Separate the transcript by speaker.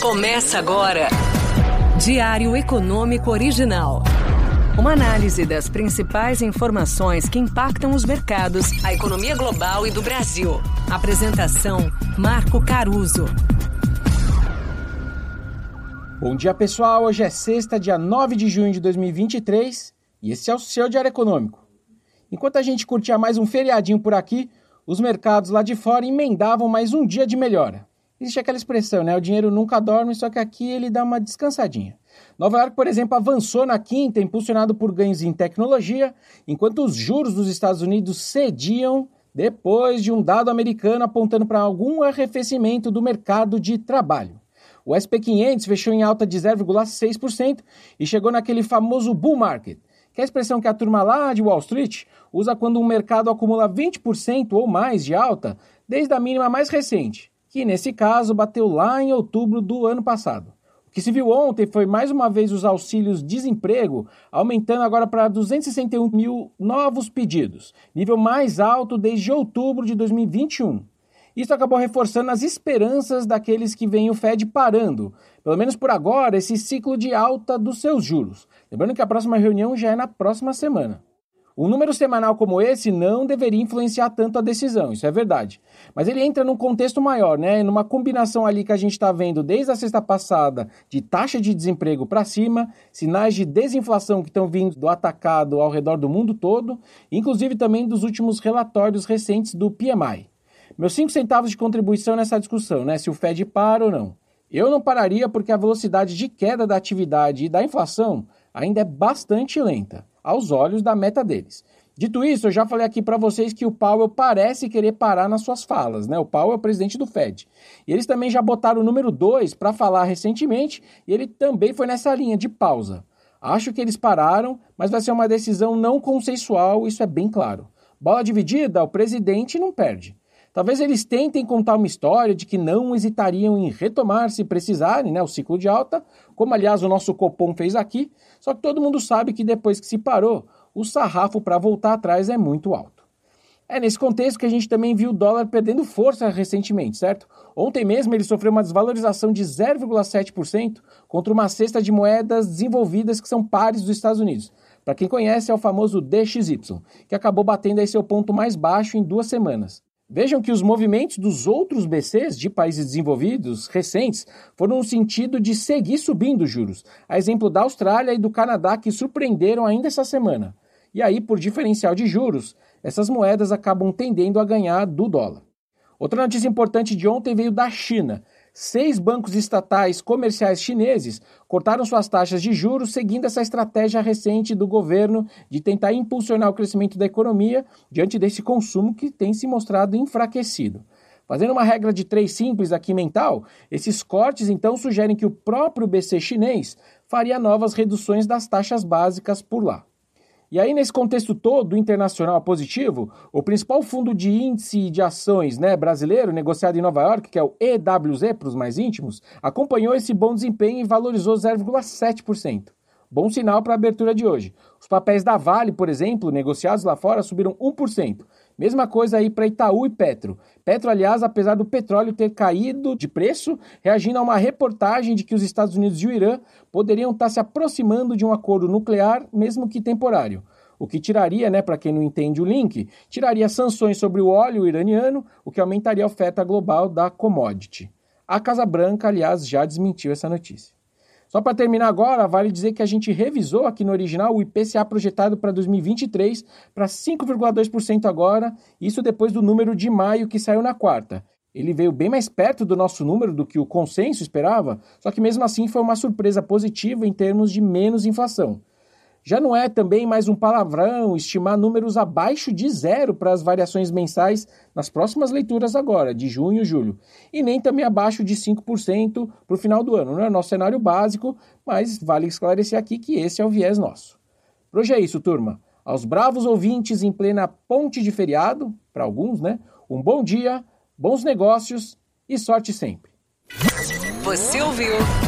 Speaker 1: Começa agora. Diário Econômico Original. Uma análise das principais informações que impactam os mercados, a economia global e do Brasil. Apresentação: Marco Caruso.
Speaker 2: Bom dia, pessoal. Hoje é sexta, dia 9 de junho de 2023 e esse é o seu Diário Econômico. Enquanto a gente curtia mais um feriadinho por aqui, os mercados lá de fora emendavam mais um dia de melhora. Existe aquela expressão, né? O dinheiro nunca dorme, só que aqui ele dá uma descansadinha. Nova York, por exemplo, avançou na quinta, impulsionado por ganhos em tecnologia, enquanto os juros dos Estados Unidos cediam depois de um dado americano apontando para algum arrefecimento do mercado de trabalho. O SP500 fechou em alta de 0,6% e chegou naquele famoso bull market, que é a expressão que a turma lá de Wall Street usa quando um mercado acumula 20% ou mais de alta desde a mínima mais recente que nesse caso bateu lá em outubro do ano passado. O que se viu ontem foi mais uma vez os auxílios desemprego aumentando agora para 261 mil novos pedidos, nível mais alto desde outubro de 2021. Isso acabou reforçando as esperanças daqueles que veem o Fed parando, pelo menos por agora, esse ciclo de alta dos seus juros. Lembrando que a próxima reunião já é na próxima semana. Um número semanal como esse não deveria influenciar tanto a decisão, isso é verdade. Mas ele entra num contexto maior, né? Numa combinação ali que a gente está vendo desde a sexta passada de taxa de desemprego para cima, sinais de desinflação que estão vindo do atacado ao redor do mundo todo, inclusive também dos últimos relatórios recentes do PMI. Meus cinco centavos de contribuição nessa discussão, né? Se o Fed para ou não. Eu não pararia porque a velocidade de queda da atividade e da inflação ainda é bastante lenta aos olhos da meta deles. Dito isso, eu já falei aqui para vocês que o Powell parece querer parar nas suas falas, né? O Powell é o presidente do Fed. E eles também já botaram o número 2 para falar recentemente, e ele também foi nessa linha de pausa. Acho que eles pararam, mas vai ser uma decisão não consensual, isso é bem claro. Bola dividida, o presidente não perde. Talvez eles tentem contar uma história de que não hesitariam em retomar se precisarem, né, o ciclo de alta, como aliás o nosso Copom fez aqui, só que todo mundo sabe que depois que se parou, o sarrafo para voltar atrás é muito alto. É nesse contexto que a gente também viu o dólar perdendo força recentemente, certo? Ontem mesmo ele sofreu uma desvalorização de 0,7% contra uma cesta de moedas desenvolvidas que são pares dos Estados Unidos. Para quem conhece, é o famoso DXY, que acabou batendo aí seu ponto mais baixo em duas semanas. Vejam que os movimentos dos outros BCs de países desenvolvidos recentes foram no sentido de seguir subindo os juros, a exemplo da Austrália e do Canadá que surpreenderam ainda essa semana. E aí, por diferencial de juros, essas moedas acabam tendendo a ganhar do dólar. Outra notícia importante de ontem veio da China, Seis bancos estatais comerciais chineses cortaram suas taxas de juros seguindo essa estratégia recente do governo de tentar impulsionar o crescimento da economia diante desse consumo que tem se mostrado enfraquecido. Fazendo uma regra de três simples aqui mental, esses cortes então sugerem que o próprio BC chinês faria novas reduções das taxas básicas por lá. E aí, nesse contexto todo internacional positivo, o principal fundo de índice de ações né, brasileiro, negociado em Nova York, que é o EWZ para os mais íntimos, acompanhou esse bom desempenho e valorizou 0,7%. Bom sinal para a abertura de hoje. Os papéis da Vale, por exemplo, negociados lá fora, subiram 1%. Mesma coisa aí para Itaú e Petro. Petro, aliás, apesar do petróleo ter caído de preço, reagindo a uma reportagem de que os Estados Unidos e o Irã poderiam estar se aproximando de um acordo nuclear, mesmo que temporário. O que tiraria, né, para quem não entende o link, tiraria sanções sobre o óleo iraniano, o que aumentaria a oferta global da commodity. A Casa Branca, aliás, já desmentiu essa notícia. Só para terminar agora, vale dizer que a gente revisou aqui no original o IPCA projetado para 2023 para 5,2% agora, isso depois do número de maio que saiu na quarta. Ele veio bem mais perto do nosso número do que o consenso esperava, só que mesmo assim foi uma surpresa positiva em termos de menos inflação. Já não é também mais um palavrão estimar números abaixo de zero para as variações mensais nas próximas leituras agora, de junho e julho, e nem também abaixo de 5% para o final do ano. Não é nosso cenário básico, mas vale esclarecer aqui que esse é o viés nosso. Por hoje é isso, turma. Aos bravos ouvintes em plena ponte de feriado, para alguns, né? Um bom dia, bons negócios e sorte sempre.
Speaker 1: Você ouviu?